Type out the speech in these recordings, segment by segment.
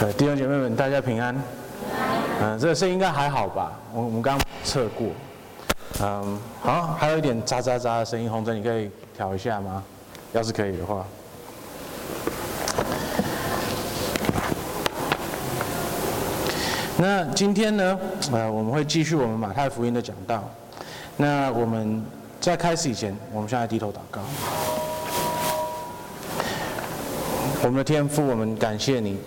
呃，弟兄姐妹们，大家平安。嗯、这个声音应该还好吧？我我们刚测过。嗯，好，还有一点喳喳喳的声音，红尘你可以调一下吗？要是可以的话。那今天呢，呃，我们会继续我们马太福音的讲道。那我们在开始以前，我们现在低头祷告。我们的天父，我们感谢你，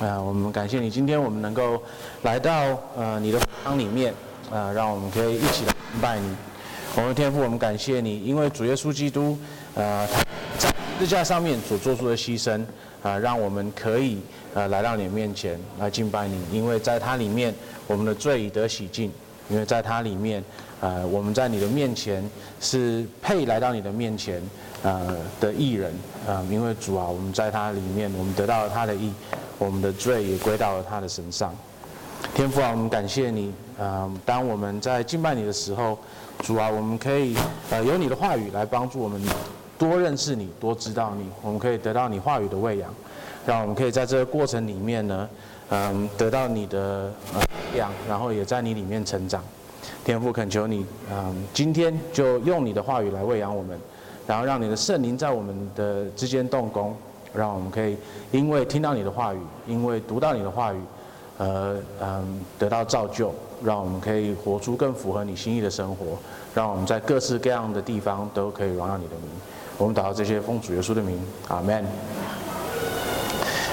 啊，我们感谢你，今天我们能够来到呃你的堂里面，啊、让我们可以一起来敬拜你。我们的天父，我们感谢你，因为主耶稣基督，呃，在十字架上面所做出的牺牲，啊、让我们可以呃来到你的面前来敬拜你，因为在他里面，我们的罪已得洗净，因为在他里面，呃，我们在你的面前是配来到你的面前。呃的义人，呃，因为主啊，我们在他里面，我们得到了他的义，我们的罪也归到了他的身上。天父啊，我们感谢你，呃，当我们在敬拜你的时候，主啊，我们可以呃有你的话语来帮助我们多认识你，多知道你，我们可以得到你话语的喂养，让我们可以在这个过程里面呢，嗯、得到你的呃养，然后也在你里面成长。天父恳求你，嗯、今天就用你的话语来喂养我们。然后让你的圣灵在我们的之间动工，让我们可以因为听到你的话语，因为读到你的话语，呃嗯得到造就，让我们可以活出更符合你心意的生活，让我们在各式各样的地方都可以荣耀你的名。我们祷告这些奉主耶稣的名，阿门。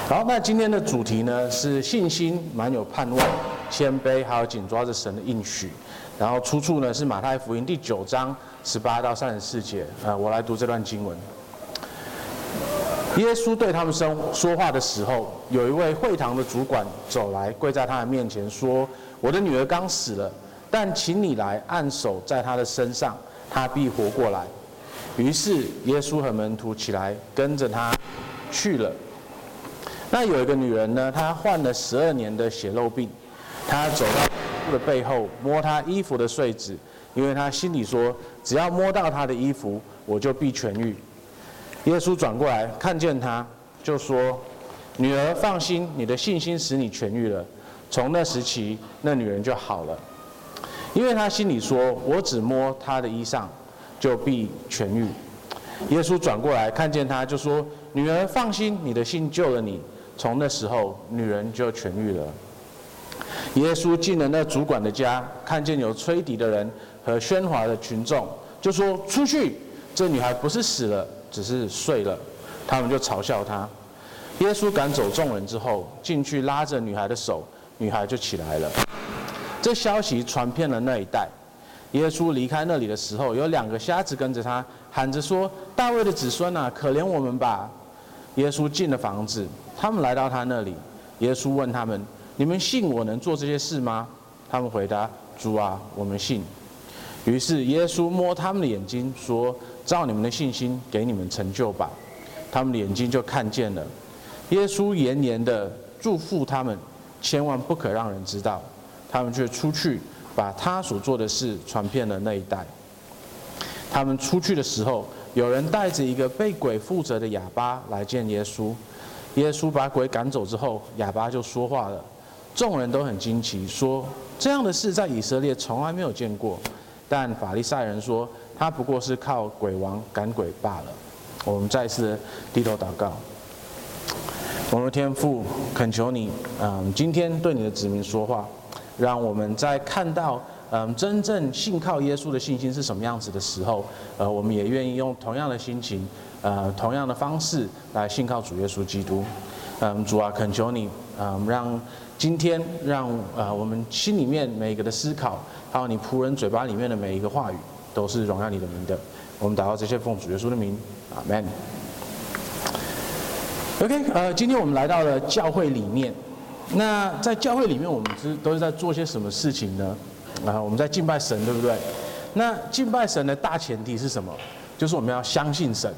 好，那今天的主题呢是信心满有盼望，谦卑还有紧抓着神的应许。然后出处呢是马太福音第九章。十八到三十四节，呃，我来读这段经文。耶稣对他们说说话的时候，有一位会堂的主管走来，跪在他的面前说：“我的女儿刚死了，但请你来按手在她的身上，她必活过来。”于是耶稣和门徒起来跟着他去了。那有一个女人呢，她患了十二年的血漏病，她走到耶稣的背后，摸他衣服的碎纸。因为她心里说，只要摸到他的衣服，我就必痊愈。耶稣转过来看见他，就说：“女儿，放心，你的信心使你痊愈了。”从那时起，那女人就好了。因为他心里说：“我只摸他的衣裳，就必痊愈。”耶稣转过来看见他，就说：“女儿，放心，你的信救了你。”从那时候，女人就痊愈了。耶稣进了那主管的家，看见有吹笛的人。和喧哗的群众就说：“出去！这女孩不是死了，只是睡了。”他们就嘲笑他。耶稣赶走众人之后，进去拉着女孩的手，女孩就起来了。这消息传遍了那一带。耶稣离开那里的时候，有两个瞎子跟着他，喊着说：“大卫的子孙啊，可怜我们吧！”耶稣进了房子，他们来到他那里。耶稣问他们：“你们信我能做这些事吗？”他们回答：“主啊，我们信。”于是耶稣摸他们的眼睛，说：“照你们的信心，给你们成就吧。”他们的眼睛就看见了。耶稣严严地祝福他们，千万不可让人知道。他们却出去，把他所做的事传遍了那一带。他们出去的时候，有人带着一个被鬼附着的哑巴来见耶稣。耶稣把鬼赶走之后，哑巴就说话了。众人都很惊奇，说：“这样的事在以色列从来没有见过。”但法利赛人说，他不过是靠鬼王赶鬼罢了。我们再次低头祷告，我们的天父恳求你，嗯，今天对你的子民说话，让我们在看到嗯真正信靠耶稣的信心是什么样子的时候，呃，我们也愿意用同样的心情，呃，同样的方式来信靠主耶稣基督。嗯，主啊，恳求你，嗯，让今天让呃我们心里面每一个的思考。还有你仆人嘴巴里面的每一个话语，都是荣耀你的名的。我们祷告这些奉主耶稣的名，阿门。OK，呃，今天我们来到了教会里面。那在教会里面，我们是都是在做些什么事情呢？啊，我们在敬拜神，对不对？那敬拜神的大前提是什么？就是我们要相信神。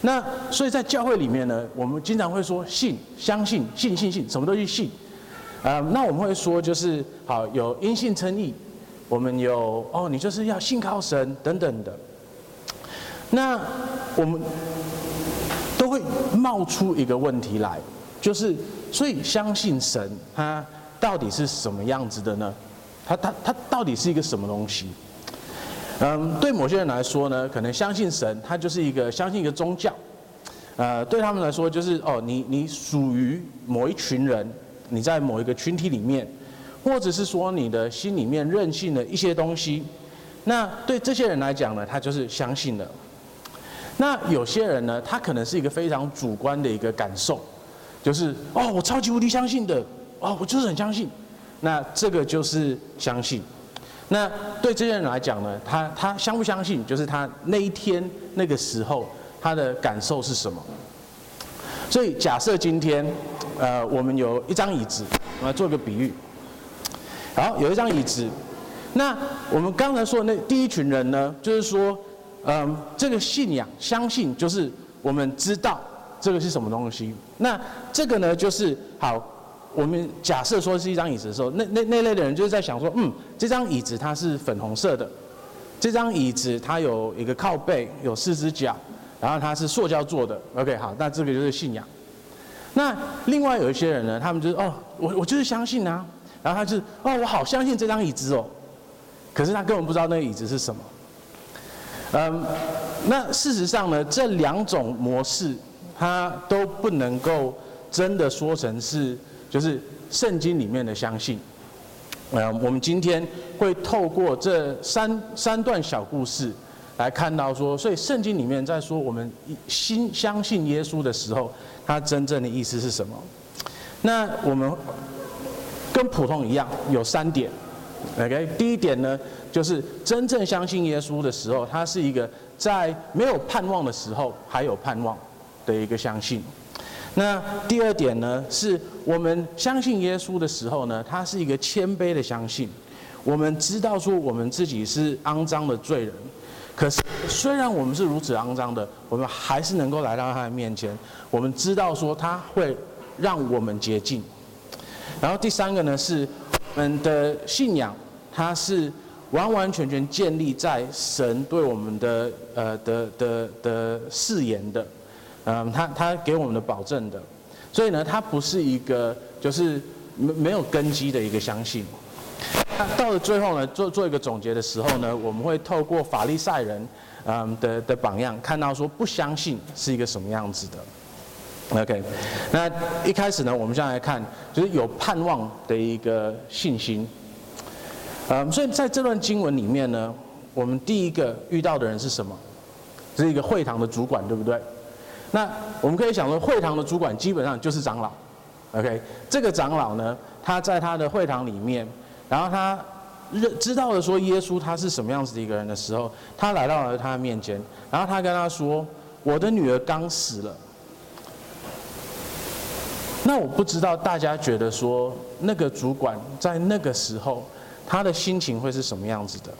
那所以在教会里面呢，我们经常会说信、相信、信、信、信，什么都去信。啊，那我们会说就是好有因信称义。我们有哦，你就是要信靠神等等的。那我们都会冒出一个问题来，就是所以相信神，他到底是什么样子的呢？他他他到底是一个什么东西？嗯，对某些人来说呢，可能相信神，他就是一个相信一个宗教。呃，对他们来说，就是哦，你你属于某一群人，你在某一个群体里面，或者是说你的心里面任性的一些东西。那对这些人来讲呢，他就是相信的。那有些人呢，他可能是一个非常主观的一个感受，就是哦，我超级无敌相信的，哦，我就是很相信。那这个就是相信。那对这些人来讲呢，他他相不相信，就是他那一天那个时候他的感受是什么。所以假设今天，呃，我们有一张椅子，我们来做个比喻。好，有一张椅子，那我们刚才说的那第一群人呢，就是说，嗯，这个信仰相信就是我们知道这个是什么东西。那这个呢，就是好。我们假设说是一张椅子的时候，那那那类的人就是在想说，嗯，这张椅子它是粉红色的，这张椅子它有一个靠背，有四只脚，然后它是塑胶做的。OK，好，那这个就是信仰。那另外有一些人呢，他们就是哦，我我就是相信啊，然后他就哦，我好相信这张椅子哦，可是他根本不知道那个椅子是什么。嗯，那事实上呢，这两种模式，它都不能够真的说成是。就是圣经里面的相信，呃，我们今天会透过这三三段小故事来看到说，所以圣经里面在说我们心相信耶稣的时候，它真正的意思是什么？那我们跟普通一样有三点，OK，第一点呢，就是真正相信耶稣的时候，他是一个在没有盼望的时候还有盼望的一个相信。那第二点呢，是我们相信耶稣的时候呢，他是一个谦卑的相信。我们知道说我们自己是肮脏的罪人，可是虽然我们是如此肮脏的，我们还是能够来到他的面前。我们知道说他会让我们洁净。然后第三个呢，是我们的信仰，它是完完全全建立在神对我们的呃的的的誓言的。嗯，他他给我们的保证的，所以呢，他不是一个就是没没有根基的一个相信。那到了最后呢，做做一个总结的时候呢，我们会透过法利赛人嗯的的榜样，看到说不相信是一个什么样子的。OK，那一开始呢，我们先来看就是有盼望的一个信心。嗯，所以在这段经文里面呢，我们第一个遇到的人是什么？是一个会堂的主管，对不对？那我们可以想说，会堂的主管基本上就是长老，OK？这个长老呢，他在他的会堂里面，然后他认知道了说耶稣他是什么样子的一个人的时候，他来到了他的面前，然后他跟他说：“我的女儿刚死了。”那我不知道大家觉得说，那个主管在那个时候他的心情会是什么样子的？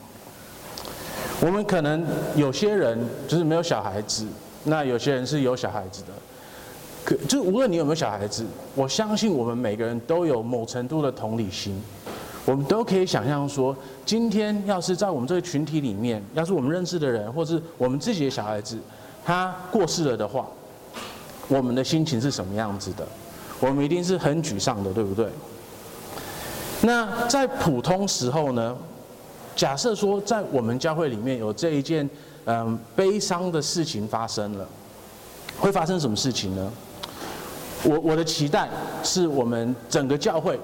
我们可能有些人就是没有小孩子。那有些人是有小孩子的，可就无论你有没有小孩子，我相信我们每个人都有某程度的同理心，我们都可以想象说，今天要是在我们这个群体里面，要是我们认识的人，或是我们自己的小孩子，他过世了的话，我们的心情是什么样子的？我们一定是很沮丧的，对不对？那在普通时候呢，假设说在我们教会里面有这一件。嗯，悲伤的事情发生了，会发生什么事情呢？我我的期待是我们整个教会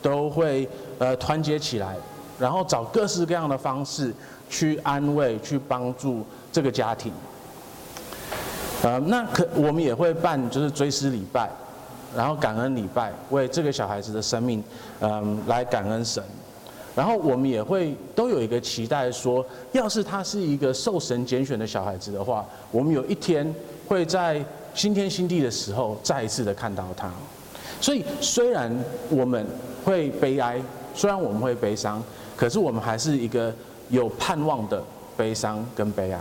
都会呃团结起来，然后找各式各样的方式去安慰、去帮助这个家庭。呃，那可我们也会办就是追思礼拜，然后感恩礼拜，为这个小孩子的生命，嗯，来感恩神。然后我们也会都有一个期待，说，要是他是一个受神拣选的小孩子的话，我们有一天会在新天新地的时候再一次的看到他。所以虽然我们会悲哀，虽然我们会悲伤，可是我们还是一个有盼望的悲伤跟悲哀。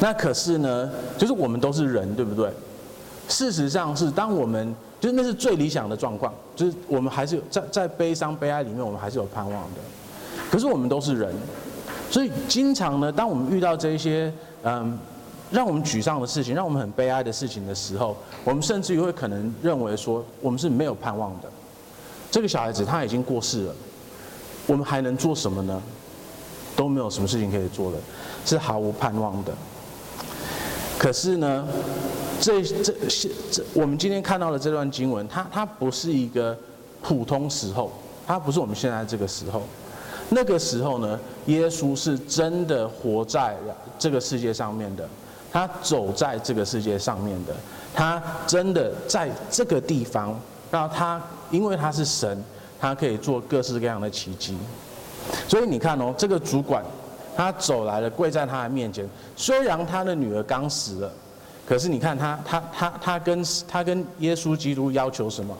那可是呢，就是我们都是人，对不对？事实上是当我们。就是那是最理想的状况，就是我们还是有在在悲伤悲哀里面，我们还是有盼望的。可是我们都是人，所以经常呢，当我们遇到这些嗯让我们沮丧的事情，让我们很悲哀的事情的时候，我们甚至于会可能认为说，我们是没有盼望的。这个小孩子他已经过世了，我们还能做什么呢？都没有什么事情可以做了，是毫无盼望的。可是呢，这这这，我们今天看到的这段经文，它它不是一个普通时候，它不是我们现在这个时候。那个时候呢，耶稣是真的活在这个世界上面的，他走在这个世界上面的，他真的在这个地方，那他因为他是神，他可以做各式各样的奇迹。所以你看哦，这个主管他走来了，跪在他的面前。虽然他的女儿刚死了，可是你看他他他他跟他跟耶稣基督要求什么？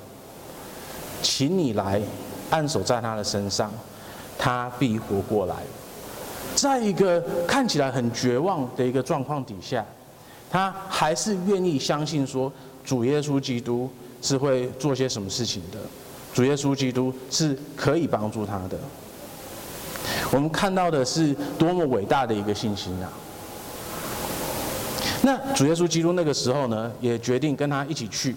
请你来按手在他的身上。他必活过来，在一个看起来很绝望的一个状况底下，他还是愿意相信说，主耶稣基督是会做些什么事情的，主耶稣基督是可以帮助他的。我们看到的是多么伟大的一个信心啊！那主耶稣基督那个时候呢，也决定跟他一起去。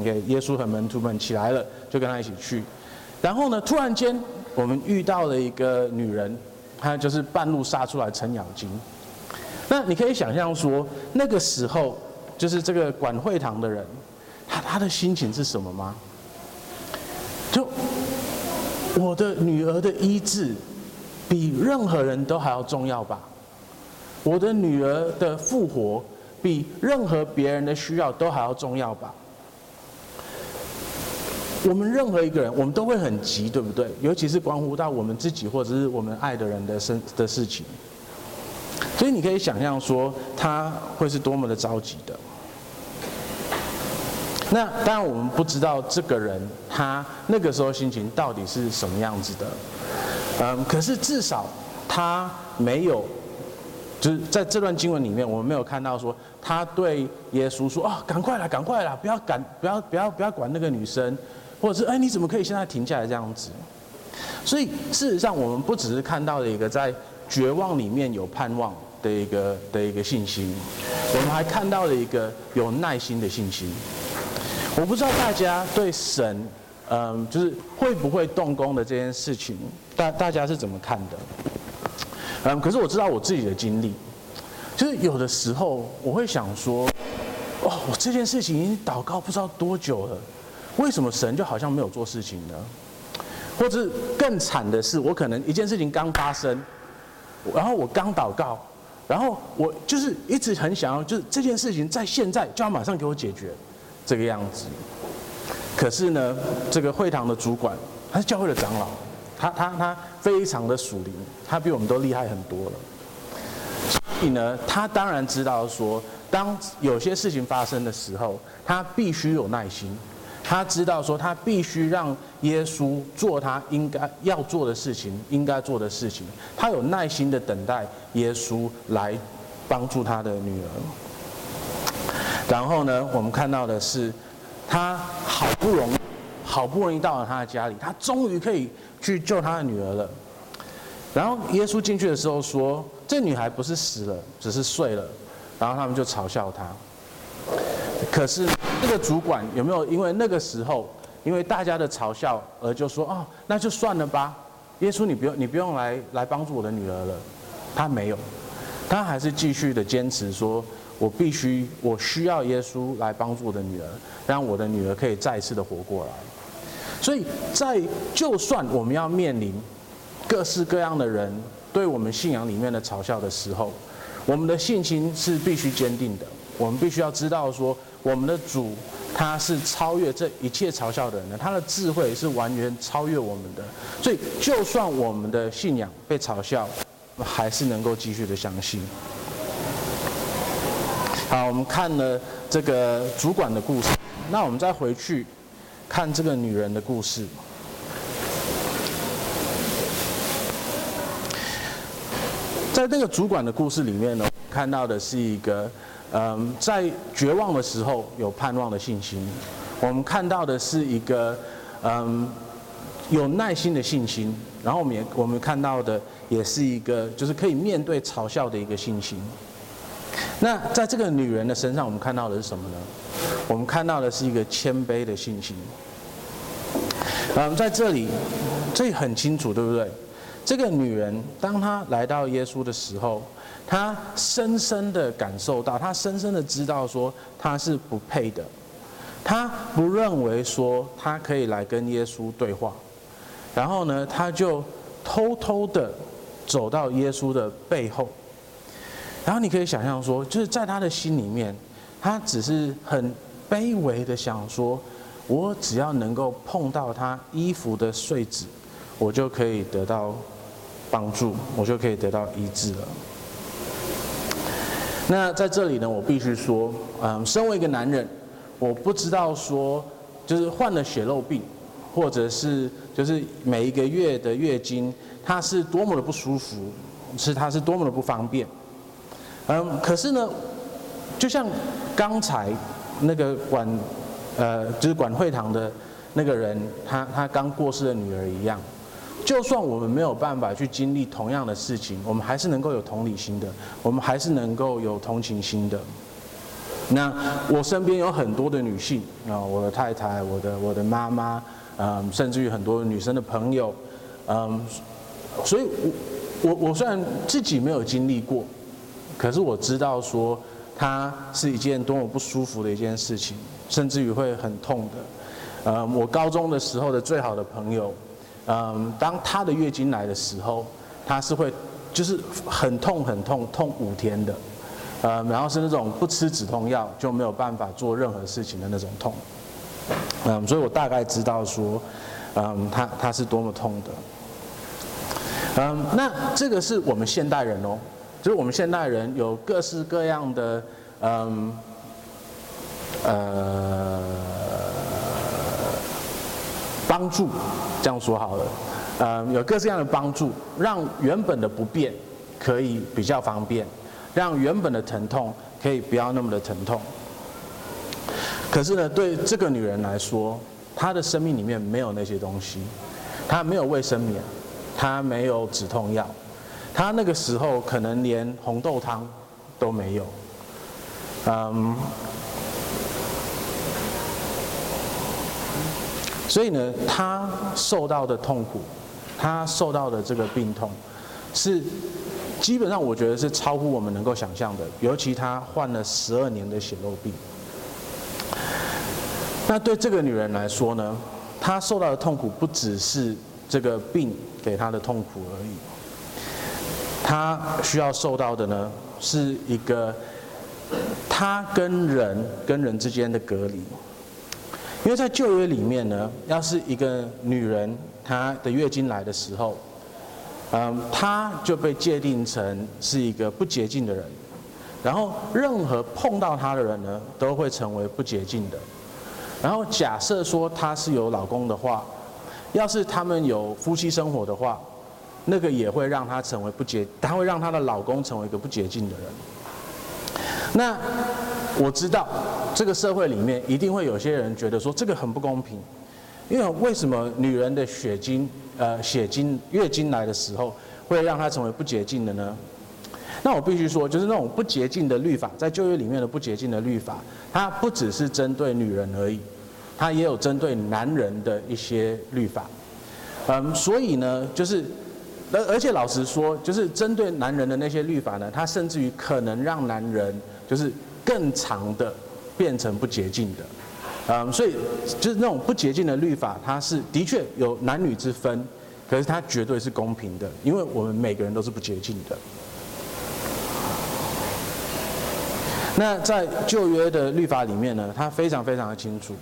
OK，耶稣和门徒们起来了，就跟他一起去。然后呢，突然间。我们遇到了一个女人，她就是半路杀出来程咬金。那你可以想象说，那个时候就是这个管会堂的人，他他的心情是什么吗？就我的女儿的医治，比任何人都还要重要吧？我的女儿的复活，比任何别人的需要都还要重要吧？我们任何一个人，我们都会很急，对不对？尤其是关乎到我们自己或者是我们爱的人的身的事情。所以你可以想象说，他会是多么的着急的。那当然我们不知道这个人他那个时候心情到底是什么样子的。嗯，可是至少他没有，就是在这段经文里面，我们没有看到说他对耶稣说：“哦，赶快来，赶快来，不要赶，不要不要不要管那个女生。”或者是哎，你怎么可以现在停下来这样子？所以事实上，我们不只是看到了一个在绝望里面有盼望的一个的一个信心，我们还看到了一个有耐心的信心。我不知道大家对神，嗯，就是会不会动工的这件事情，大大家是怎么看的？嗯，可是我知道我自己的经历，就是有的时候我会想说，哦，我这件事情已经祷告不知道多久了。为什么神就好像没有做事情呢？或者更惨的是，我可能一件事情刚发生，然后我刚祷告，然后我就是一直很想要，就是这件事情在现在就要马上给我解决，这个样子。可是呢，这个会堂的主管，他是教会的长老，他他他非常的属灵，他比我们都厉害很多了。所以呢，他当然知道说，当有些事情发生的时候，他必须有耐心。他知道说，他必须让耶稣做他应该要做的事情，应该做的事情。他有耐心的等待耶稣来帮助他的女儿。然后呢，我们看到的是，他好不容易，好不容易到了他的家里，他终于可以去救他的女儿了。然后耶稣进去的时候说：“这女孩不是死了，只是睡了。”然后他们就嘲笑他。可是。那个主管有没有因为那个时候，因为大家的嘲笑而就说哦，那就算了吧，耶稣你不用你不用来来帮助我的女儿了，他没有，他还是继续的坚持说，我必须我需要耶稣来帮助我的女儿，让我的女儿可以再次的活过来。所以在就算我们要面临各式各样的人对我们信仰里面的嘲笑的时候，我们的信心是必须坚定的，我们必须要知道说。我们的主，他是超越这一切嘲笑的人的，他的智慧是完全超越我们的。所以，就算我们的信仰被嘲笑，还是能够继续的相信。好，我们看了这个主管的故事，那我们再回去看这个女人的故事。在那个主管的故事里面呢，看到的是一个。嗯，在绝望的时候有盼望的信心，我们看到的是一个嗯有耐心的信心，然后我们也我们看到的也是一个就是可以面对嘲笑的一个信心。那在这个女人的身上，我们看到的是什么呢？我们看到的是一个谦卑的信心。嗯，在这里，这很清楚，对不对？这个女人，当她来到耶稣的时候，她深深的感受到，她深深的知道说她是不配的，她不认为说她可以来跟耶稣对话，然后呢，她就偷偷的走到耶稣的背后，然后你可以想象说，就是在她的心里面，她只是很卑微的想说，我只要能够碰到他衣服的碎纸，我就可以得到。帮助，我就可以得到医治了。那在这里呢，我必须说，嗯，身为一个男人，我不知道说，就是患了血漏病，或者是就是每一个月的月经，它是多么的不舒服，是它是多么的不方便。嗯，可是呢，就像刚才那个管，呃，就是管会堂的那个人，他他刚过世的女儿一样。就算我们没有办法去经历同样的事情，我们还是能够有同理心的，我们还是能够有同情心的。那我身边有很多的女性啊，我的太太，我的我的妈妈，嗯，甚至于很多女生的朋友，嗯，所以我我我虽然自己没有经历过，可是我知道说它是一件多么不舒服的一件事情，甚至于会很痛的。嗯，我高中的时候的最好的朋友。嗯，当她的月经来的时候，她是会就是很痛很痛，痛五天的，嗯，然后是那种不吃止痛药就没有办法做任何事情的那种痛，嗯，所以我大概知道说，嗯，她她是多么痛的，嗯，那这个是我们现代人哦，就是我们现代人有各式各样的，嗯，呃。帮助，这样说好了，嗯，有各式各样的帮助，让原本的不便可以比较方便，让原本的疼痛可以不要那么的疼痛。可是呢，对这个女人来说，她的生命里面没有那些东西，她没有卫生棉，她没有止痛药，她那个时候可能连红豆汤都没有，嗯。所以呢，他受到的痛苦，他受到的这个病痛，是基本上我觉得是超乎我们能够想象的。尤其他患了十二年的血肉病，那对这个女人来说呢，她受到的痛苦不只是这个病给她的痛苦而已，她需要受到的呢，是一个她跟人跟人之间的隔离。因为在旧约里面呢，要是一个女人她的月经来的时候，嗯，她就被界定成是一个不洁净的人，然后任何碰到她的人呢，都会成为不洁净的。然后假设说她是有老公的话，要是他们有夫妻生活的话，那个也会让她成为不洁，她会让她的老公成为一个不洁净的人。那我知道。这个社会里面一定会有些人觉得说这个很不公平，因为为什么女人的血经呃血经月经来的时候会让她成为不洁净的呢？那我必须说，就是那种不洁净的律法，在旧约里面的不洁净的律法，它不只是针对女人而已，它也有针对男人的一些律法。嗯，所以呢，就是而而且老实说，就是针对男人的那些律法呢，它甚至于可能让男人就是更长的。变成不洁净的，嗯，所以就是那种不洁净的律法，它是的确有男女之分，可是它绝对是公平的，因为我们每个人都是不洁净的。那在旧约的律法里面呢，它非常非常的清楚，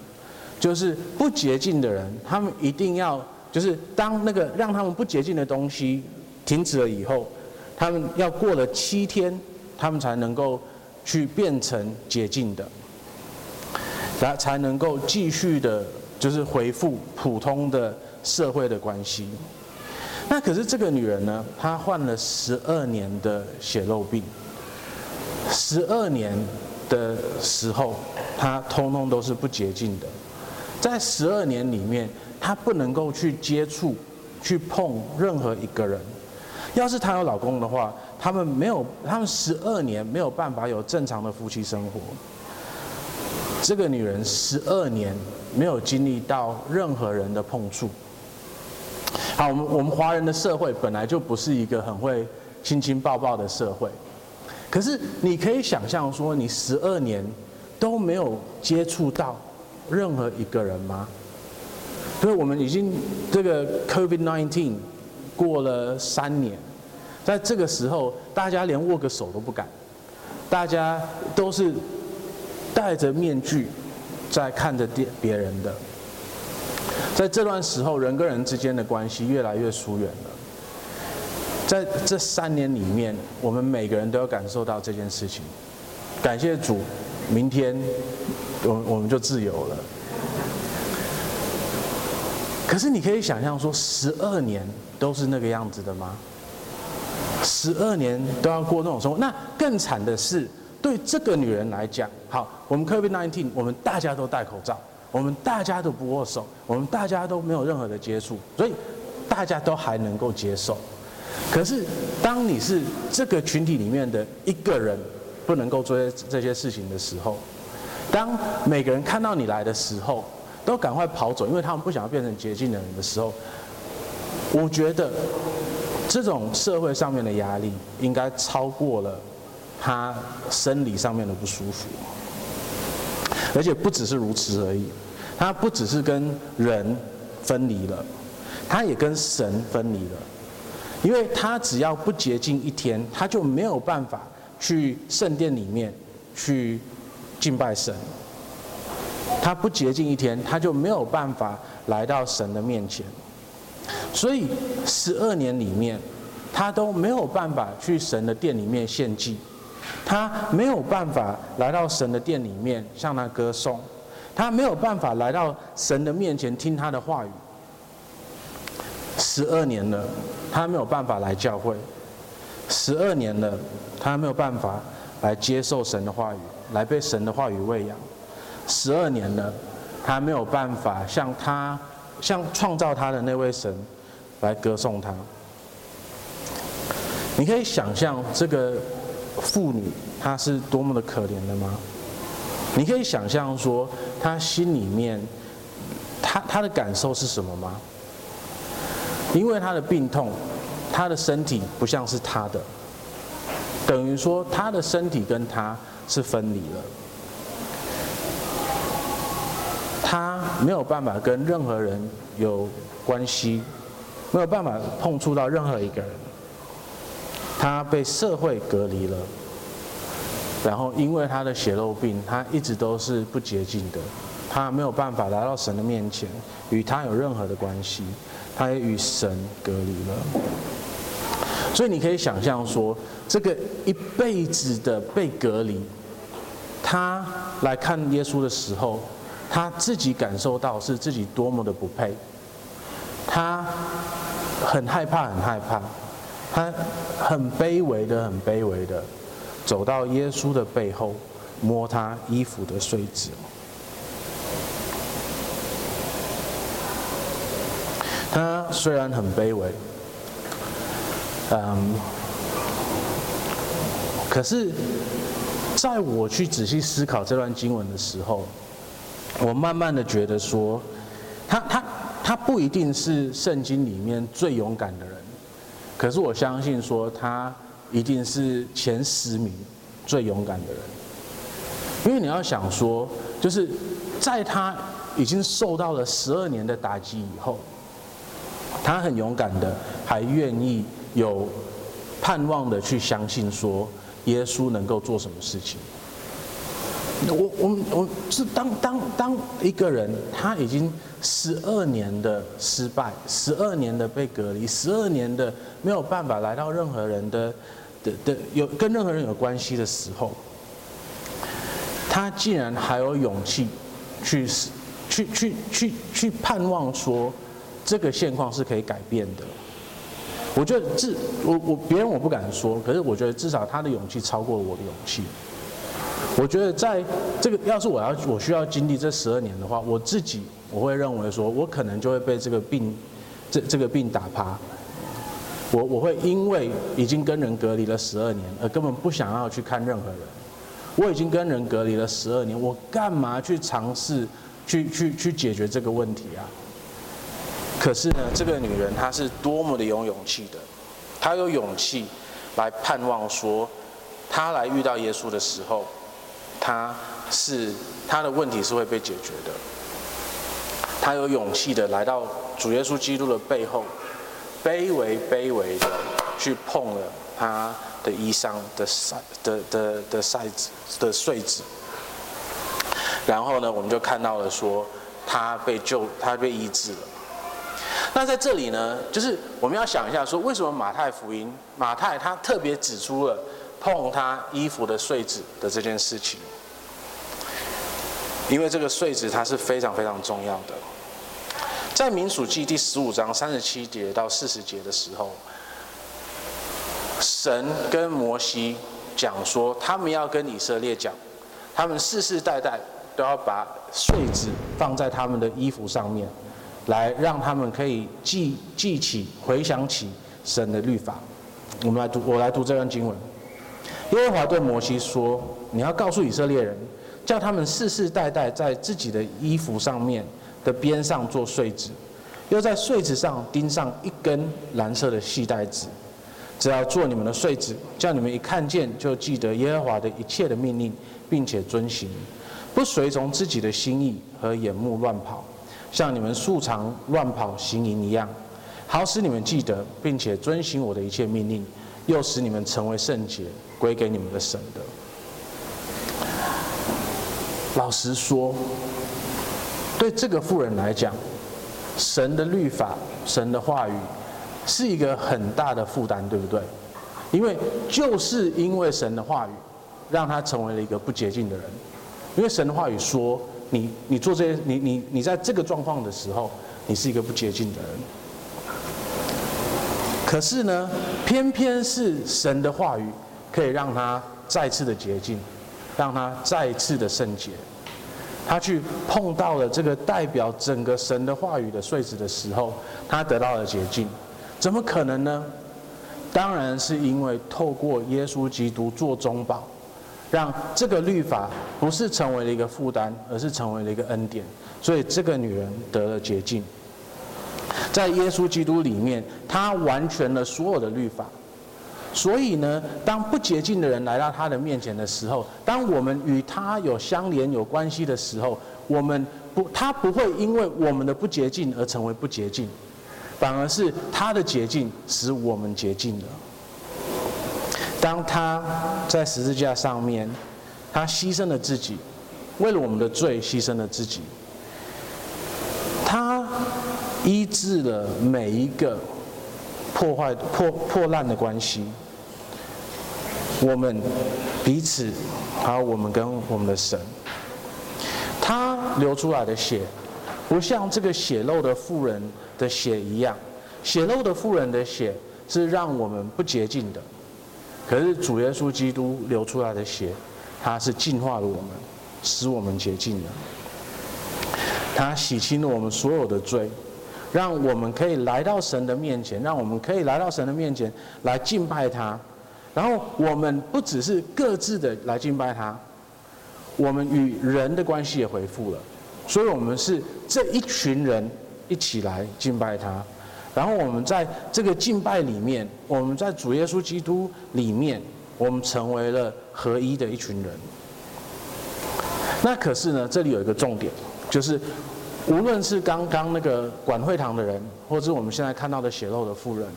就是不洁净的人，他们一定要就是当那个让他们不洁净的东西停止了以后，他们要过了七天，他们才能够去变成洁净的。来才能够继续的，就是恢复普通的社会的关系。那可是这个女人呢，她患了十二年的血肉病，十二年的时候，她通通都是不洁净的。在十二年里面，她不能够去接触、去碰任何一个人。要是她有老公的话，他们没有，他们十二年没有办法有正常的夫妻生活。这个女人十二年没有经历到任何人的碰触。好，我们我们华人的社会本来就不是一个很会亲亲抱抱的社会，可是你可以想象说，你十二年都没有接触到任何一个人吗？所以我们已经这个 COVID-19 过了三年，在这个时候，大家连握个手都不敢，大家都是戴着面具在看着别别人的。在这段时候，人跟人之间的关系越来越疏远了。在这三年里面，我们每个人都要感受到这件事情。感谢主，明天我我们就自由了。可是你可以想象说，十二年都是那个样子的吗？十二年都要过那种生活？那更惨的是，对这个女人来讲，好，我们 COVID-19，我们大家都戴口罩，我们大家都不握手，我们大家都没有任何的接触，所以大家都还能够接受。可是，当你是这个群体里面的一个人，不能够做这些事情的时候，当每个人看到你来的时候，都赶快跑走，因为他们不想要变成洁净的人的时候，我觉得这种社会上面的压力应该超过了他生理上面的不舒服，而且不只是如此而已，他不只是跟人分离了，他也跟神分离了，因为他只要不洁净一天，他就没有办法去圣殿里面去敬拜神。他不洁净一天，他就没有办法来到神的面前。所以十二年里面，他都没有办法去神的殿里面献祭，他没有办法来到神的殿里面向他歌颂，他没有办法来到神的面前听他的话语。十二年了，他没有办法来教会。十二年了，他没有办法来接受神的话语，来被神的话语喂养。十二年了，他没有办法像他、像创造他的那位神来歌颂他。你可以想象这个妇女她是多么的可怜的吗？你可以想象说她心里面，她她的感受是什么吗？因为她的病痛，她的身体不像是她的，等于说她的身体跟她是分离了。他没有办法跟任何人有关系，没有办法碰触到任何一个人。他被社会隔离了，然后因为他的血肉病，他一直都是不洁净的，他没有办法来到神的面前，与他有任何的关系，他也与神隔离了。所以你可以想象说，这个一辈子的被隔离，他来看耶稣的时候。他自己感受到是自己多么的不配，他很害怕，很害怕，他很卑微的，很卑微的走到耶稣的背后，摸他衣服的碎纸。他虽然很卑微，嗯，可是在我去仔细思考这段经文的时候。我慢慢的觉得说，他他他不一定是圣经里面最勇敢的人，可是我相信说他一定是前十名最勇敢的人，因为你要想说，就是在他已经受到了十二年的打击以后，他很勇敢的还愿意有盼望的去相信说耶稣能够做什么事情。我我我是当当当一个人，他已经十二年的失败，十二年的被隔离，十二年的没有办法来到任何人的的的有跟任何人有关系的时候，他竟然还有勇气去去去去去盼望说这个现况是可以改变的。我觉得至我我别人我不敢说，可是我觉得至少他的勇气超过我的勇气。我觉得在这个要是我要我需要经历这十二年的话，我自己我会认为说，我可能就会被这个病，这这个病打趴。我我会因为已经跟人隔离了十二年，而根本不想要去看任何人。我已经跟人隔离了十二年，我干嘛去尝试去去去解决这个问题啊？可是呢，这个女人她是多么的有勇气的，她有勇气来盼望说，她来遇到耶稣的时候，他是他的问题是会被解决的。他有勇气的来到主耶稣基督的背后。卑微卑微的去碰了他的衣裳的塞的的的塞子的穗子，然后呢，我们就看到了说他被救，他被医治了。那在这里呢，就是我们要想一下说，为什么马太福音马太他特别指出了碰他衣服的穗子的这件事情？因为这个穗子它是非常非常重要的。在民数记第十五章三十七节到四十节的时候，神跟摩西讲说，他们要跟以色列讲，他们世世代代都要把穗子放在他们的衣服上面，来让他们可以记记起、回想起神的律法。我们来读，我来读这段经文。耶和华对摩西说：“你要告诉以色列人，叫他们世世代代在自己的衣服上面。”的边上做穗子，又在穗子上钉上一根蓝色的细带子，只要做你们的穗子，叫你们一看见就记得耶和华的一切的命令，并且遵行，不随从自己的心意和眼目乱跑，像你们素常乱跑行淫一样，好使你们记得，并且遵行我的一切命令，又使你们成为圣洁，归给你们的神的。老实说。对这个妇人来讲，神的律法、神的话语，是一个很大的负担，对不对？因为就是因为神的话语，让他成为了一个不洁净的人。因为神的话语说，你你做这些，你你你在这个状况的时候，你是一个不洁净的人。可是呢，偏偏是神的话语可以让他再次的洁净，让他再次的圣洁。他去碰到了这个代表整个神的话语的穗子的时候，他得到了洁净。怎么可能呢？当然是因为透过耶稣基督做中保，让这个律法不是成为了一个负担，而是成为了一个恩典。所以这个女人得了洁净。在耶稣基督里面，他完全了所有的律法。所以呢，当不洁净的人来到他的面前的时候，当我们与他有相连、有关系的时候，我们不，他不会因为我们的不洁净而成为不洁净，反而是他的洁净使我们洁净了。当他在十字架上面，他牺牲了自己，为了我们的罪牺牲了自己，他医治了每一个。破坏破破烂的关系，我们彼此，还有我们跟我们的神，他流出来的血，不像这个血漏的妇人的血一样，血漏的妇人的血是让我们不洁净的，可是主耶稣基督流出来的血，他是净化了我们，使我们洁净的，他洗清了我们所有的罪。让我们可以来到神的面前，让我们可以来到神的面前来敬拜他。然后我们不只是各自的来敬拜他，我们与人的关系也恢复了。所以，我们是这一群人一起来敬拜他。然后，我们在这个敬拜里面，我们在主耶稣基督里面，我们成为了合一的一群人。那可是呢，这里有一个重点，就是。无论是刚刚那个管会堂的人，或者是我们现在看到的血漏的妇人，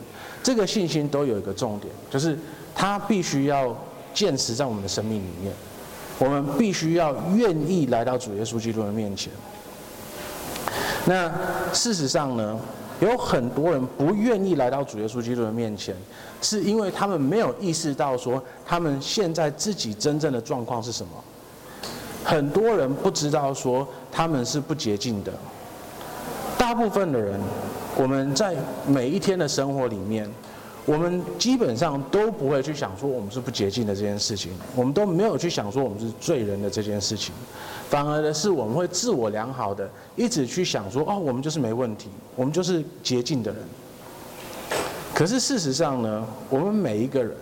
这个信心都有一个重点，就是他必须要坚持在我们的生命里面。我们必须要愿意来到主耶稣基督的面前。那事实上呢，有很多人不愿意来到主耶稣基督的面前，是因为他们没有意识到说他们现在自己真正的状况是什么。很多人不知道说他们是不洁净的。大部分的人，我们在每一天的生活里面，我们基本上都不会去想说我们是不洁净的这件事情，我们都没有去想说我们是罪人的这件事情，反而的是我们会自我良好的一直去想说哦，我们就是没问题，我们就是洁净的人。可是事实上呢，我们每一个人，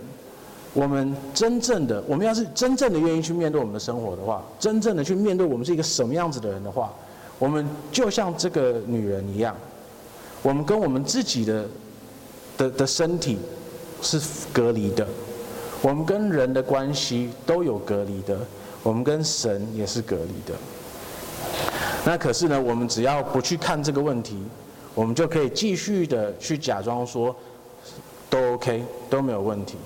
我们真正的，我们要是真正的愿意去面对我们的生活的话，真正的去面对我们是一个什么样子的人的话，我们就像这个女人一样，我们跟我们自己的的的身体是隔离的，我们跟人的关系都有隔离的，我们跟神也是隔离的。那可是呢，我们只要不去看这个问题，我们就可以继续的去假装说都 OK，都没有问题。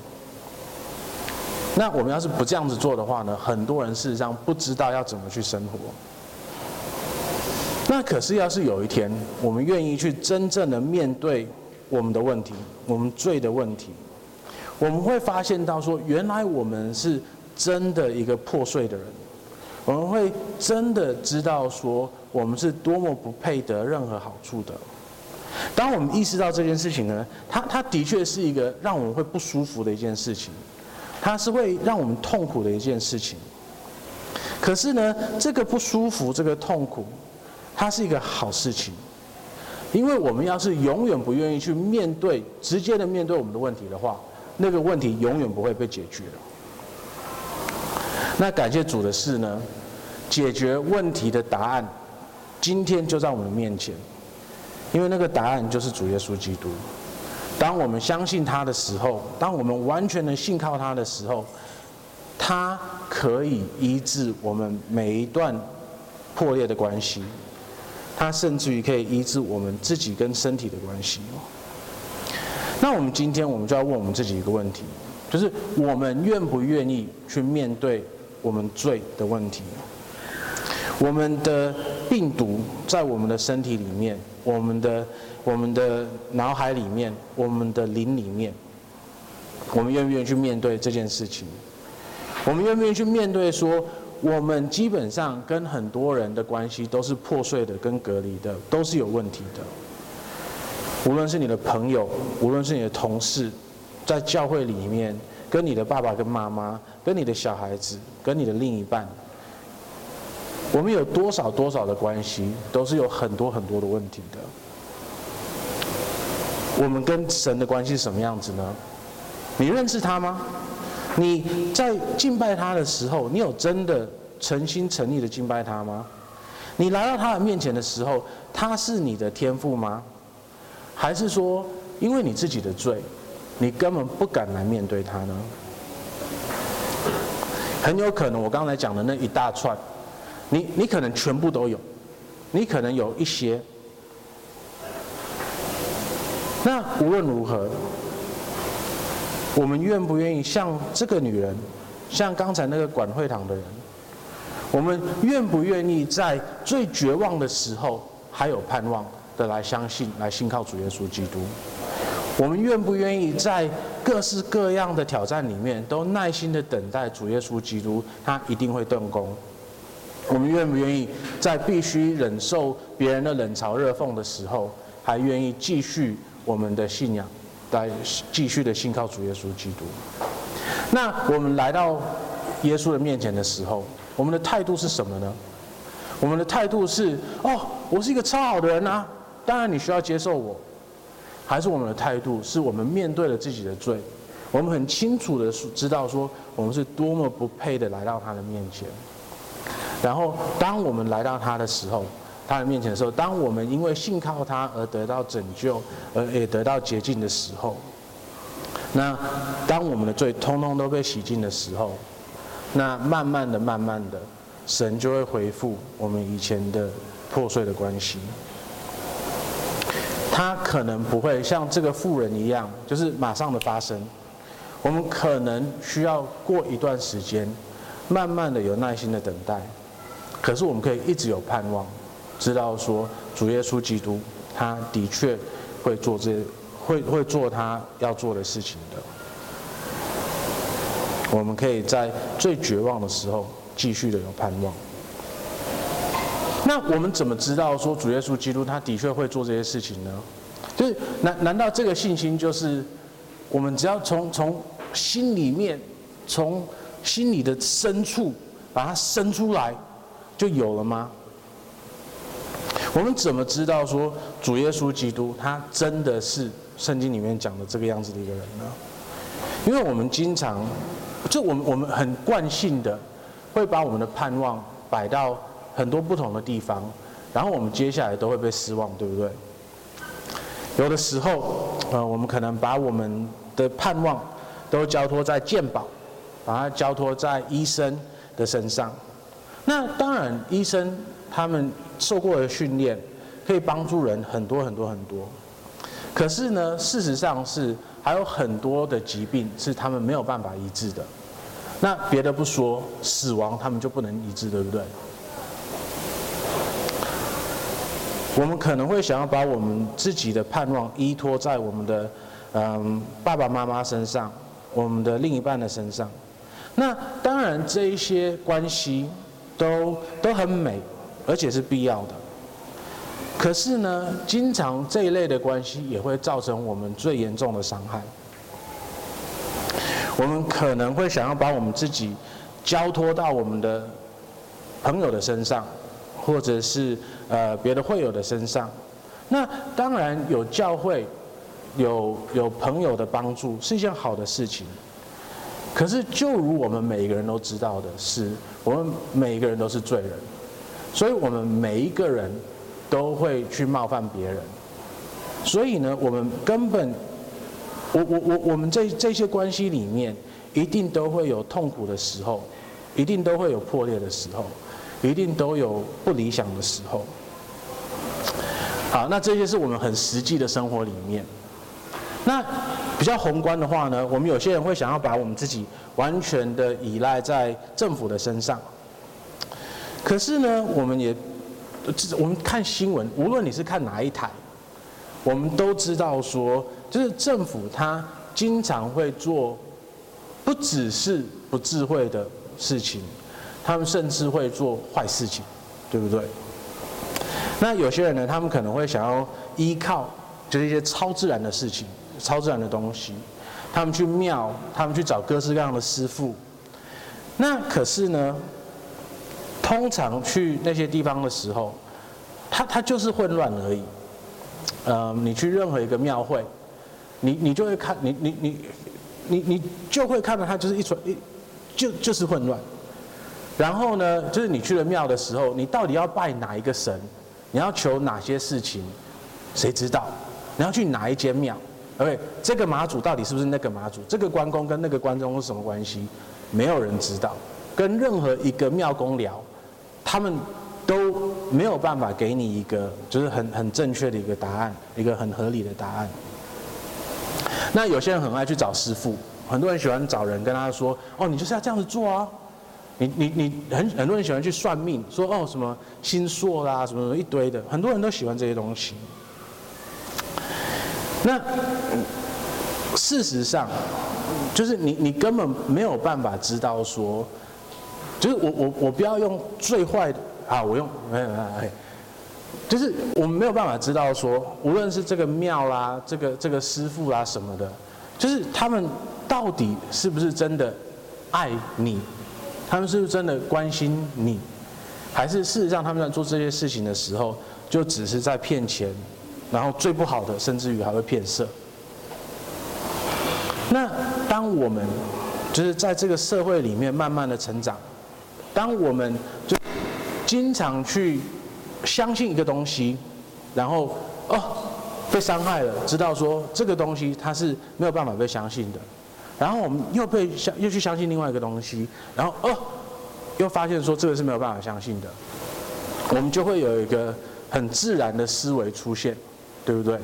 那我们要是不这样子做的话呢，很多人事实上不知道要怎么去生活。那可是要是有一天，我们愿意去真正的面对我们的问题，我们罪的问题，我们会发现到说，原来我们是真的一个破碎的人。我们会真的知道说，我们是多么不配得任何好处的。当我们意识到这件事情呢，它它的确是一个让我们会不舒服的一件事情，它是会让我们痛苦的一件事情。可是呢，这个不舒服，这个痛苦，它是一个好事情，因为我们要是永远不愿意去面对，直接的面对我们的问题的话，那个问题永远不会被解决。那感谢主的是呢，解决问题的答案，今天就在我们面前，因为那个答案就是主耶稣基督。当我们相信他的时候，当我们完全的信靠他的时候，他可以医治我们每一段破裂的关系，它甚至于可以医治我们自己跟身体的关系。那我们今天我们就要问我们自己一个问题，就是我们愿不愿意去面对？我们罪的问题，我们的病毒在我们的身体里面，我们的我们的脑海里面，我们的灵里面，我们愿不愿意去面对这件事情？我们愿不愿意去面对说，我们基本上跟很多人的关系都是破碎的，跟隔离的，都是有问题的。无论是你的朋友，无论是你的同事，在教会里面。跟你的爸爸、跟妈妈、跟你的小孩子、跟你的另一半，我们有多少多少的关系，都是有很多很多的问题的。我们跟神的关系是什么样子呢？你认识他吗？你在敬拜他的时候，你有真的诚心诚意的敬拜他吗？你来到他的面前的时候，他是你的天父吗？还是说，因为你自己的罪？你根本不敢来面对他呢，很有可能我刚才讲的那一大串，你你可能全部都有，你可能有一些。那无论如何，我们愿不愿意像这个女人，像刚才那个管会堂的人，我们愿不愿意在最绝望的时候还有盼望的来相信，来信靠主耶稣基督？我们愿不愿意在各式各样的挑战里面，都耐心的等待主耶稣基督，他一定会动工？我们愿不愿意在必须忍受别人的冷嘲热讽的时候，还愿意继续我们的信仰，来继续的信靠主耶稣基督？那我们来到耶稣的面前的时候，我们的态度是什么呢？我们的态度是：哦，我是一个超好的人啊，当然你需要接受我。还是我们的态度，是我们面对了自己的罪，我们很清楚的知道说，我们是多么不配的来到他的面前。然后，当我们来到他的时候，他的面前的时候，当我们因为信靠他而得到拯救，而也得到洁净的时候，那当我们的罪通通都被洗净的时候，那慢慢的、慢慢的，神就会恢复我们以前的破碎的关系。他可能不会像这个妇人一样，就是马上的发生。我们可能需要过一段时间，慢慢的有耐心的等待。可是我们可以一直有盼望，知道说主耶稣基督，他的确会做这，会会做他要做的事情的。我们可以在最绝望的时候，继续的有盼望。那我们怎么知道说主耶稣基督他的确会做这些事情呢？就是难难道这个信心就是我们只要从从心里面，从心里的深处把它生出来就有了吗？我们怎么知道说主耶稣基督他真的是圣经里面讲的这个样子的一个人呢？因为我们经常，就我们我们很惯性的会把我们的盼望摆到很多不同的地方，然后我们接下来都会被失望，对不对？有的时候，呃，我们可能把我们的盼望都交托在健保，把它交托在医生的身上。那当然，医生他们受过的训练可以帮助人很多很多很多。可是呢，事实上是还有很多的疾病是他们没有办法医治的。那别的不说，死亡他们就不能医治，对不对？我们可能会想要把我们自己的盼望依托在我们的嗯爸爸妈妈身上，我们的另一半的身上。那当然，这一些关系。都都很美，而且是必要的。可是呢，经常这一类的关系也会造成我们最严重的伤害。我们可能会想要把我们自己交托到我们的朋友的身上，或者是呃别的会友的身上。那当然有教会，有有朋友的帮助是一件好的事情。可是，就如我们每一个人都知道的是，我们每一个人都是罪人，所以我们每一个人都会去冒犯别人。所以呢，我们根本，我我我我们这这些关系里面，一定都会有痛苦的时候，一定都会有破裂的时候，一定都有不理想的时候。好，那这些是我们很实际的生活里面。那比较宏观的话呢，我们有些人会想要把我们自己完全的依赖在政府的身上。可是呢，我们也，我们看新闻，无论你是看哪一台，我们都知道说，就是政府它经常会做，不只是不智慧的事情，他们甚至会做坏事情，对不对？那有些人呢，他们可能会想要依靠，就是一些超自然的事情。超自然的东西，他们去庙，他们去找各式各样的师傅。那可是呢，通常去那些地方的时候，他他就是混乱而已。呃，你去任何一个庙会，你你就会看，你你你你你就会看到他就是一传一，就就是混乱。然后呢，就是你去了庙的时候，你到底要拜哪一个神？你要求哪些事情？谁知道？你要去哪一间庙？OK，这个妈祖到底是不是那个妈祖？这个关公跟那个关公是什么关系？没有人知道。跟任何一个庙公聊，他们都没有办法给你一个就是很很正确的一个答案，一个很合理的答案。那有些人很爱去找师傅，很多人喜欢找人跟他说：“哦，你就是要这样子做啊！”你你你很很多人喜欢去算命，说：“哦，什么星座啦，什么什么一堆的。”很多人都喜欢这些东西。那事实上，就是你你根本没有办法知道说，就是我我我不要用最坏的啊，我用没有没有哎，就是我们没有办法知道说，无论是这个庙啦，这个这个师傅啦什么的，就是他们到底是不是真的爱你，他们是不是真的关心你，还是事实上他们在做这些事情的时候，就只是在骗钱。然后最不好的，甚至于还会骗色。那当我们就是在这个社会里面慢慢的成长，当我们就经常去相信一个东西，然后哦被伤害了，知道说这个东西它是没有办法被相信的，然后我们又被相又去相信另外一个东西，然后哦又发现说这个是没有办法相信的，我们就会有一个很自然的思维出现。对不对？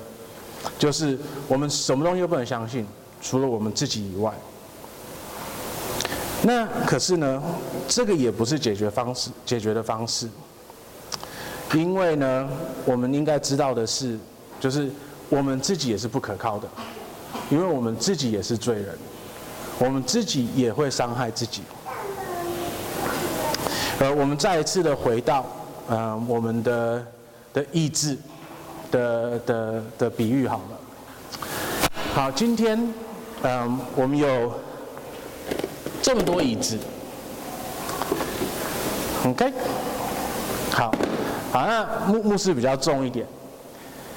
就是我们什么东西都不能相信，除了我们自己以外。那可是呢，这个也不是解决方式，解决的方式。因为呢，我们应该知道的是，就是我们自己也是不可靠的，因为我们自己也是罪人，我们自己也会伤害自己。呃，我们再一次的回到，呃，我们的的意志。的的的比喻好了，好，今天嗯，我们有这么多椅子，OK，好，好，那牧牧师比较重一点，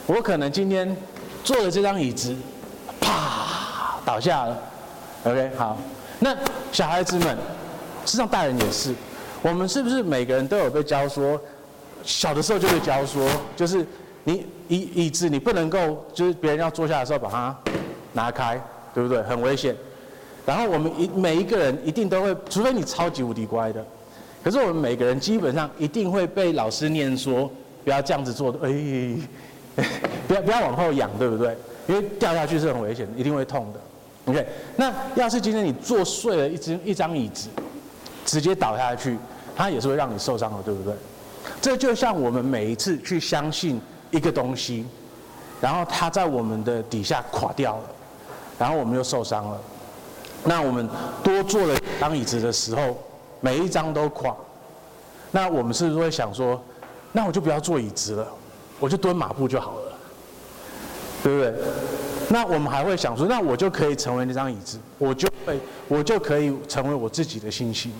我可能今天坐的这张椅子，啪倒下了。OK，好，那小孩子们，实际上大人也是，我们是不是每个人都有被教说，小的时候就被教说，就是你椅椅子你不能够，就是别人要坐下的时候把它拿开，对不对？很危险。然后我们一每一个人一定都会，除非你超级无敌乖的，可是我们每个人基本上一定会被老师念说，不要这样子做的，哎，不要不要往后仰，对不对？因为掉下去是很危险的，一定会痛的。OK，那要是今天你坐碎了一只一张椅子，直接倒下去，它也是会让你受伤的，对不对？这就像我们每一次去相信一个东西，然后它在我们的底下垮掉了，然后我们又受伤了。那我们多坐了一张椅子的时候，每一张都垮，那我们是不是会想说，那我就不要坐椅子了，我就蹲马步就好了，对不对？那我们还会想说，那我就可以成为那张椅子，我就会，我就可以成为我自己的信心。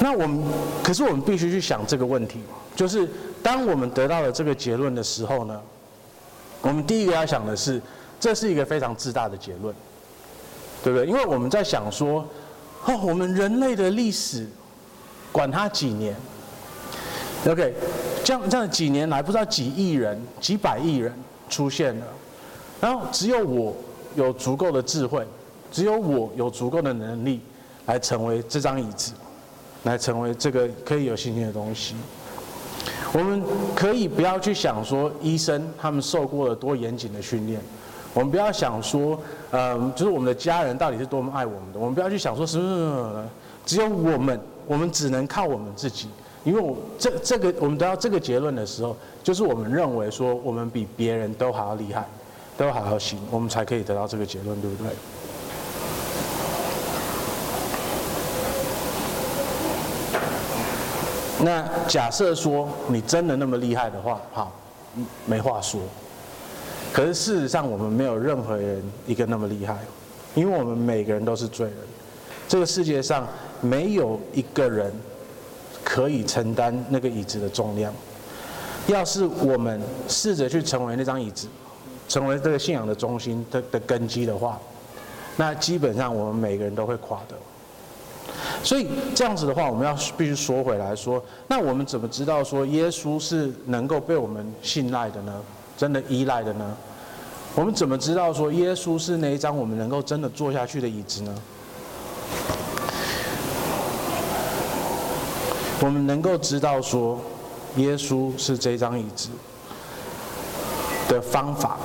那我们，可是我们必须去想这个问题，就是当我们得到了这个结论的时候呢，我们第一个要想的是，这是一个非常自大的结论。对不对？因为我们在想说，哦，我们人类的历史，管它几年，OK，这样这样几年来，不知道几亿人、几百亿人出现了，然后只有我有足够的智慧，只有我有足够的能力，来成为这张椅子，来成为这个可以有信心的东西。我们可以不要去想说，医生他们受过了多严谨的训练。我们不要想说，嗯，就是我们的家人到底是多么爱我们的。我们不要去想说，什么什么什么只有我们，我们只能靠我们自己。因为我这这个，我们得到这个结论的时候，就是我们认为说，我们比别人都还要厉害，都还要行，我们才可以得到这个结论，对不对？那假设说你真的那么厉害的话，好，没话说。可是事实上，我们没有任何人一个那么厉害，因为我们每个人都是罪人。这个世界上没有一个人可以承担那个椅子的重量。要是我们试着去成为那张椅子，成为这个信仰的中心的的根基的话，那基本上我们每个人都会垮的。所以这样子的话，我们要必须说回来说，那我们怎么知道说耶稣是能够被我们信赖的呢？真的依赖的呢？我们怎么知道说耶稣是那一张我们能够真的坐下去的椅子呢？我们能够知道说耶稣是这张椅子的方法，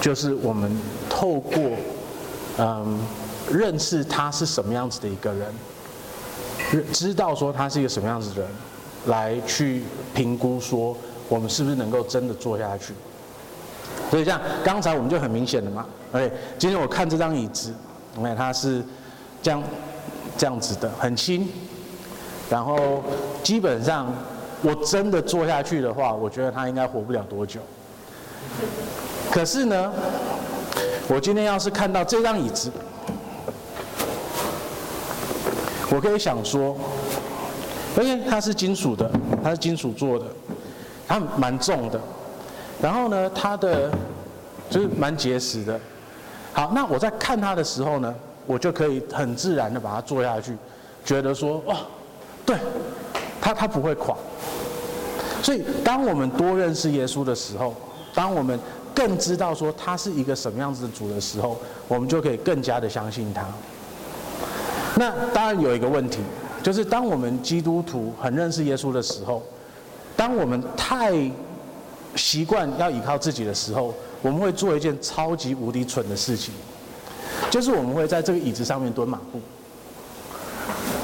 就是我们透过嗯认识他是什么样子的一个人，知道说他是一个什么样子的人，来去评估说我们是不是能够真的坐下去。所以像刚才我们就很明显的嘛，OK，今天我看这张椅子，OK，它是这样这样子的，很轻，然后基本上我真的坐下去的话，我觉得它应该活不了多久。可是呢，我今天要是看到这张椅子，我可以想说，而且它是金属的，它是金属做的，它蛮重的。然后呢，它的就是蛮结实的。好，那我在看它的时候呢，我就可以很自然的把它做下去，觉得说，哇，对，它它不会垮。所以，当我们多认识耶稣的时候，当我们更知道说他是一个什么样子的主的时候，我们就可以更加的相信他。那当然有一个问题，就是当我们基督徒很认识耶稣的时候，当我们太习惯要依靠自己的时候，我们会做一件超级无敌蠢的事情，就是我们会在这个椅子上面蹲马步。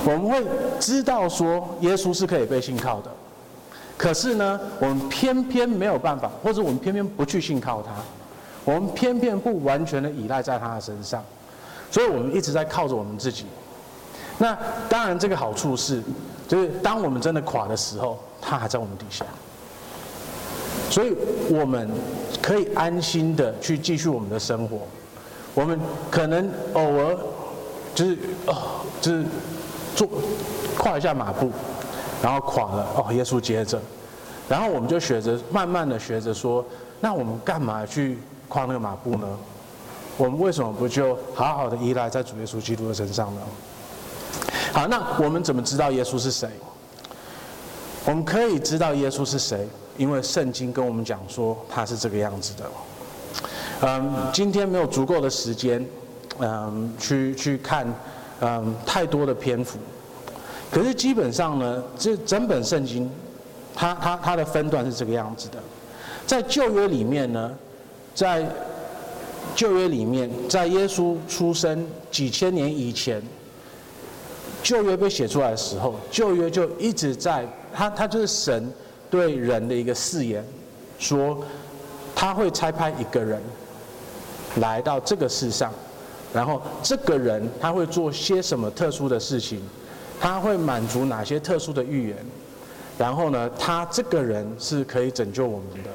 我们会知道说耶稣是可以被信靠的，可是呢，我们偏偏没有办法，或者我们偏偏不去信靠他，我们偏偏不完全的依赖在他的身上，所以我们一直在靠着我们自己。那当然，这个好处是，就是当我们真的垮的时候，他还在我们底下。所以，我们可以安心的去继续我们的生活。我们可能偶尔就是哦，就是做跨一下马步，然后垮了哦，耶稣接着，然后我们就学着慢慢的学着说，那我们干嘛去跨那个马步呢？我们为什么不就好好的依赖在主耶稣基督的身上呢？好，那我们怎么知道耶稣是谁？我们可以知道耶稣是谁，因为圣经跟我们讲说他是这个样子的。嗯，今天没有足够的时间，嗯，去去看，嗯，太多的篇幅。可是基本上呢，这整本圣经，它它它的分段是这个样子的。在旧约里面呢，在旧约里面，在耶稣出生几千年以前，旧约被写出来的时候，旧约就一直在，他他就是神对人的一个誓言，说他会差派一个人来到这个世上，然后这个人他会做些什么特殊的事情。他会满足哪些特殊的预言？然后呢，他这个人是可以拯救我们的，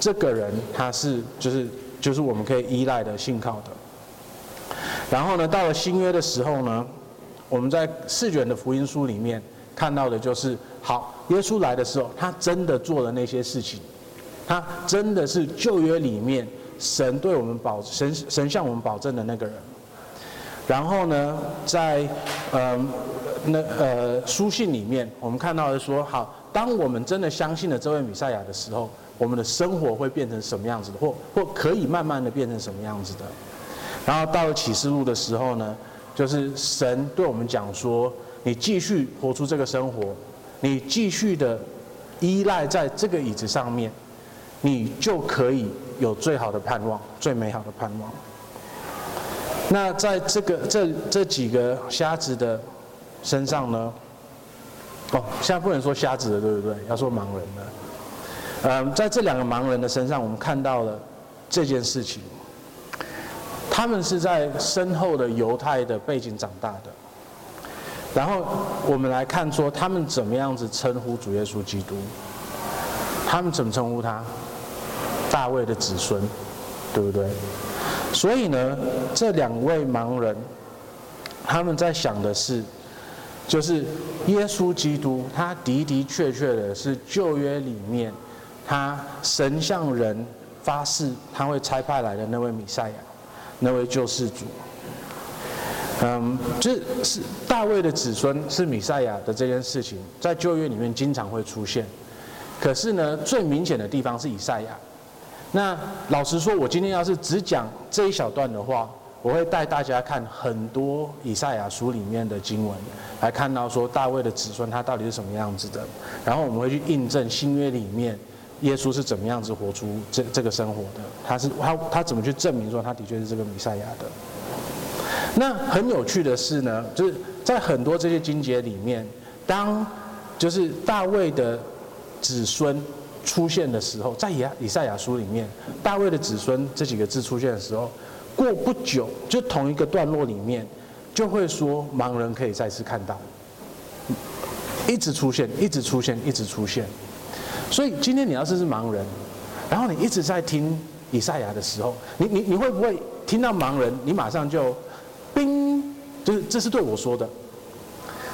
这个人他是就是就是我们可以依赖的、信靠的。然后呢，到了新约的时候呢，我们在四卷的福音书里面看到的就是，好，耶稣来的时候，他真的做了那些事情，他真的是旧约里面神对我们保神神向我们保证的那个人。然后呢，在嗯。那呃，书信里面我们看到的说，好，当我们真的相信了这位弥赛亚的时候，我们的生活会变成什么样子的，或或可以慢慢的变成什么样子的。然后到了启示录的时候呢，就是神对我们讲说，你继续活出这个生活，你继续的依赖在这个椅子上面，你就可以有最好的盼望，最美好的盼望。那在这个这这几个瞎子的。身上呢？哦，现在不能说瞎子的，对不对？要说盲人的。嗯，在这两个盲人的身上，我们看到了这件事情。他们是在深厚的犹太的背景长大的。然后我们来看说，他们怎么样子称呼主耶稣基督？他们怎么称呼他？大卫的子孙，对不对？所以呢，这两位盲人，他们在想的是。就是耶稣基督，他的的确确的是旧约里面，他神向人发誓他会差派来的那位弥赛亚，那位救世主。嗯，就是大卫的子孙是弥赛亚的这件事情，在旧约里面经常会出现。可是呢，最明显的地方是以赛亚。那老实说，我今天要是只讲这一小段的话。我会带大家看很多以赛亚书里面的经文，来看到说大卫的子孙他到底是什么样子的，然后我们会去印证新约里面耶稣是怎么样子活出这这个生活的，他是他他怎么去证明说他的确是这个弥赛亚的。那很有趣的是呢，就是在很多这些经节里面，当就是大卫的子孙出现的时候，在以以赛亚书里面，大卫的子孙这几个字出现的时候。过不久，就同一个段落里面，就会说盲人可以再次看到，一直出现，一直出现，一直出现。所以今天你要是是盲人，然后你一直在听以赛亚的时候，你你你会不会听到盲人，你马上就，叮，就是这是对我说的。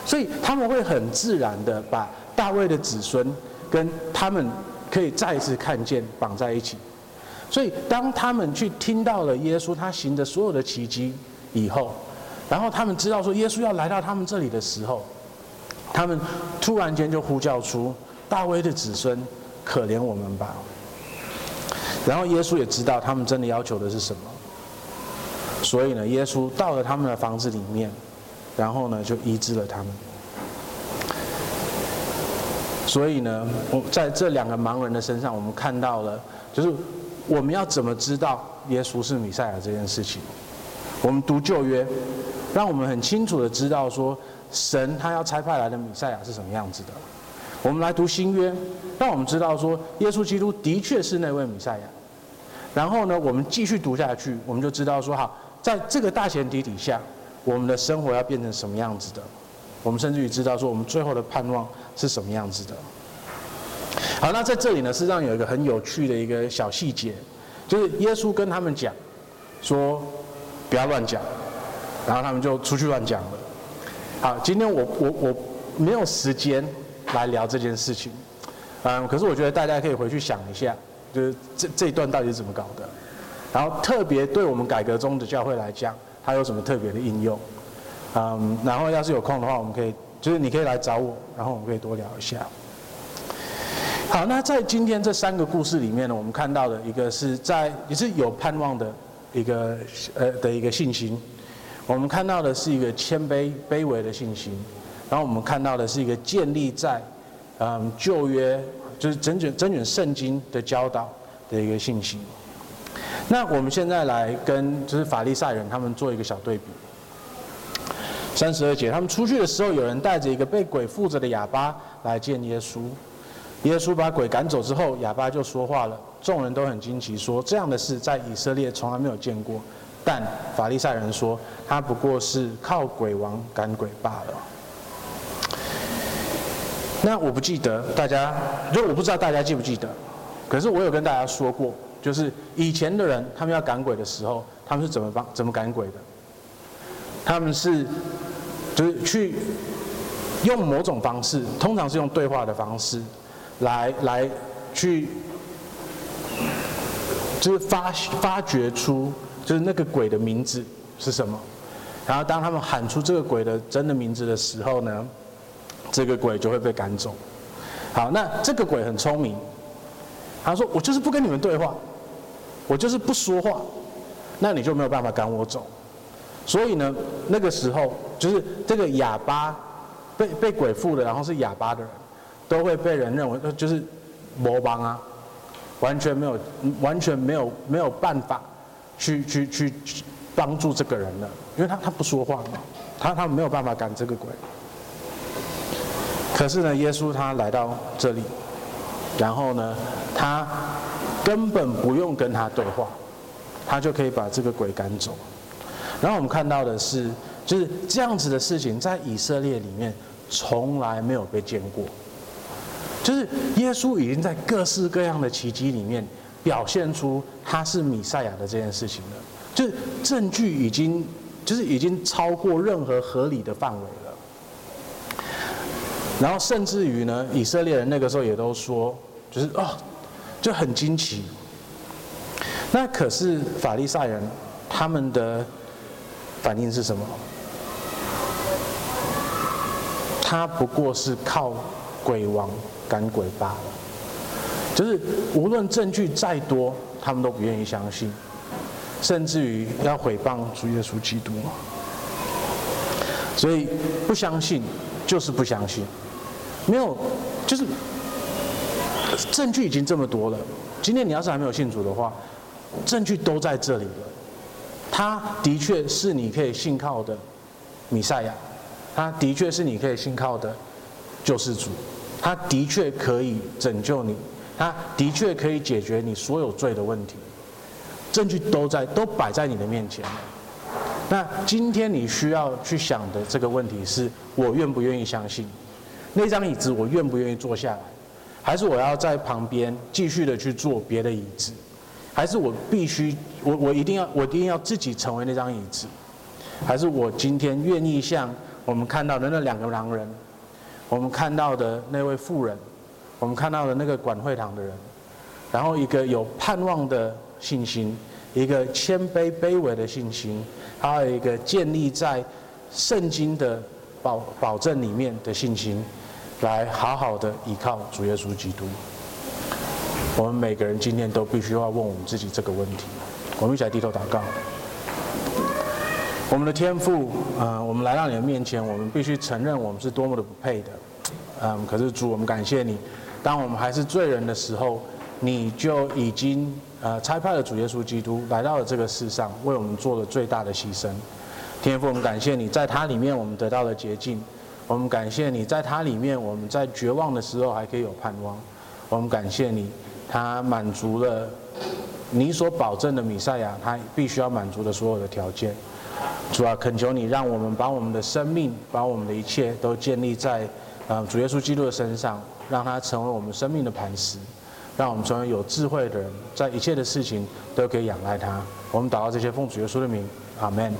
所以他们会很自然的把大卫的子孙跟他们可以再次看见绑在一起。所以，当他们去听到了耶稣他行的所有的奇迹以后，然后他们知道说耶稣要来到他们这里的时候，他们突然间就呼叫出大卫的子孙，可怜我们吧。然后耶稣也知道他们真的要求的是什么，所以呢，耶稣到了他们的房子里面，然后呢就医治了他们。所以呢，我在这两个盲人的身上，我们看到了就是。我们要怎么知道耶稣是弥赛亚这件事情？我们读旧约，让我们很清楚的知道说，神他要差派来的弥赛亚是什么样子的。我们来读新约，让我们知道说，耶稣基督的确是那位弥赛亚。然后呢，我们继续读下去，我们就知道说，好，在这个大前提底下，我们的生活要变成什么样子的？我们甚至于知道说，我们最后的盼望是什么样子的？好，那在这里呢，实际上有一个很有趣的一个小细节，就是耶稣跟他们讲，说不要乱讲，然后他们就出去乱讲了。好，今天我我我没有时间来聊这件事情，嗯，可是我觉得大家可以回去想一下，就是这这一段到底是怎么搞的，然后特别对我们改革中的教会来讲，它有什么特别的应用？嗯，然后要是有空的话，我们可以就是你可以来找我，然后我们可以多聊一下。好，那在今天这三个故事里面呢，我们看到的一个是在也是有盼望的一个呃的一个信心，我们看到的是一个谦卑卑微的信心，然后我们看到的是一个建立在嗯旧约就是整卷整卷圣经的教导的一个信心。那我们现在来跟就是法利赛人他们做一个小对比。三十二节，他们出去的时候，有人带着一个被鬼附着的哑巴来见耶稣。耶稣把鬼赶走之后，哑巴就说话了。众人都很惊奇，说这样的事在以色列从来没有见过。但法利赛人说，他不过是靠鬼王赶鬼罢了。那我不记得大家，就我不知道大家记不记得。可是我有跟大家说过，就是以前的人，他们要赶鬼的时候，他们是怎么帮怎么赶鬼的？他们是。就是去用某种方式，通常是用对话的方式，来来去，就是发发掘出就是那个鬼的名字是什么，然后当他们喊出这个鬼的真的名字的时候呢，这个鬼就会被赶走。好，那这个鬼很聪明，他说：“我就是不跟你们对话，我就是不说话，那你就没有办法赶我走。”所以呢，那个时候就是这个哑巴被被鬼附的，然后是哑巴的人，都会被人认为就是魔帮啊，完全没有完全没有没有办法去去去帮助这个人了，因为他他不说话嘛，他他没有办法赶这个鬼。可是呢，耶稣他来到这里，然后呢，他根本不用跟他对话，他就可以把这个鬼赶走。然后我们看到的是，就是这样子的事情，在以色列里面从来没有被见过。就是耶稣已经在各式各样的奇迹里面表现出他是弥赛亚的这件事情了，就是证据已经就是已经超过任何合理的范围了。然后甚至于呢，以色列人那个时候也都说，就是哦，就很惊奇。那可是法利赛人他们的。反应是什么？他不过是靠鬼王赶鬼罢了。就是无论证据再多，他们都不愿意相信，甚至于要毁谤主耶稣基督。所以不相信就是不相信，没有就是证据已经这么多了。今天你要是还没有信主的话，证据都在这里了。他的确是你可以信靠的弥赛亚，他的确是你可以信靠的救世主，他的确可以拯救你，他的确可以解决你所有罪的问题，证据都在，都摆在你的面前。那今天你需要去想的这个问题是：我愿不愿意相信？那张椅子我愿不愿意坐下来？还是我要在旁边继续的去坐别的椅子？还是我必须，我我一定要，我一定要自己成为那张椅子，还是我今天愿意像我们看到的那两个狼人，我们看到的那位妇人，我们看到的那个管会堂的人，然后一个有盼望的信心，一个谦卑卑微的信心，还有一个建立在圣经的保保证里面的信心，来好好的依靠主耶稣基督。我们每个人今天都必须要问我们自己这个问题。我们一起来低头祷告。我们的天父，啊，我们来到你的面前，我们必须承认我们是多么的不配的。嗯，可是主，我们感谢你，当我们还是罪人的时候，你就已经呃差派了主耶稣基督来到了这个世上，为我们做了最大的牺牲。天父，我们感谢你，在他里面我们得到了洁净。我们感谢你，在他里面我们在绝望的时候还可以有盼望。我们感谢你。他满足了你所保证的弥赛亚，他必须要满足的所有的条件。主啊，恳求你让我们把我们的生命，把我们的一切都建立在呃主耶稣基督的身上，让他成为我们生命的磐石，让我们成为有智慧的人，在一切的事情都可以仰赖他。我们祷告这些奉主耶稣的名，阿门。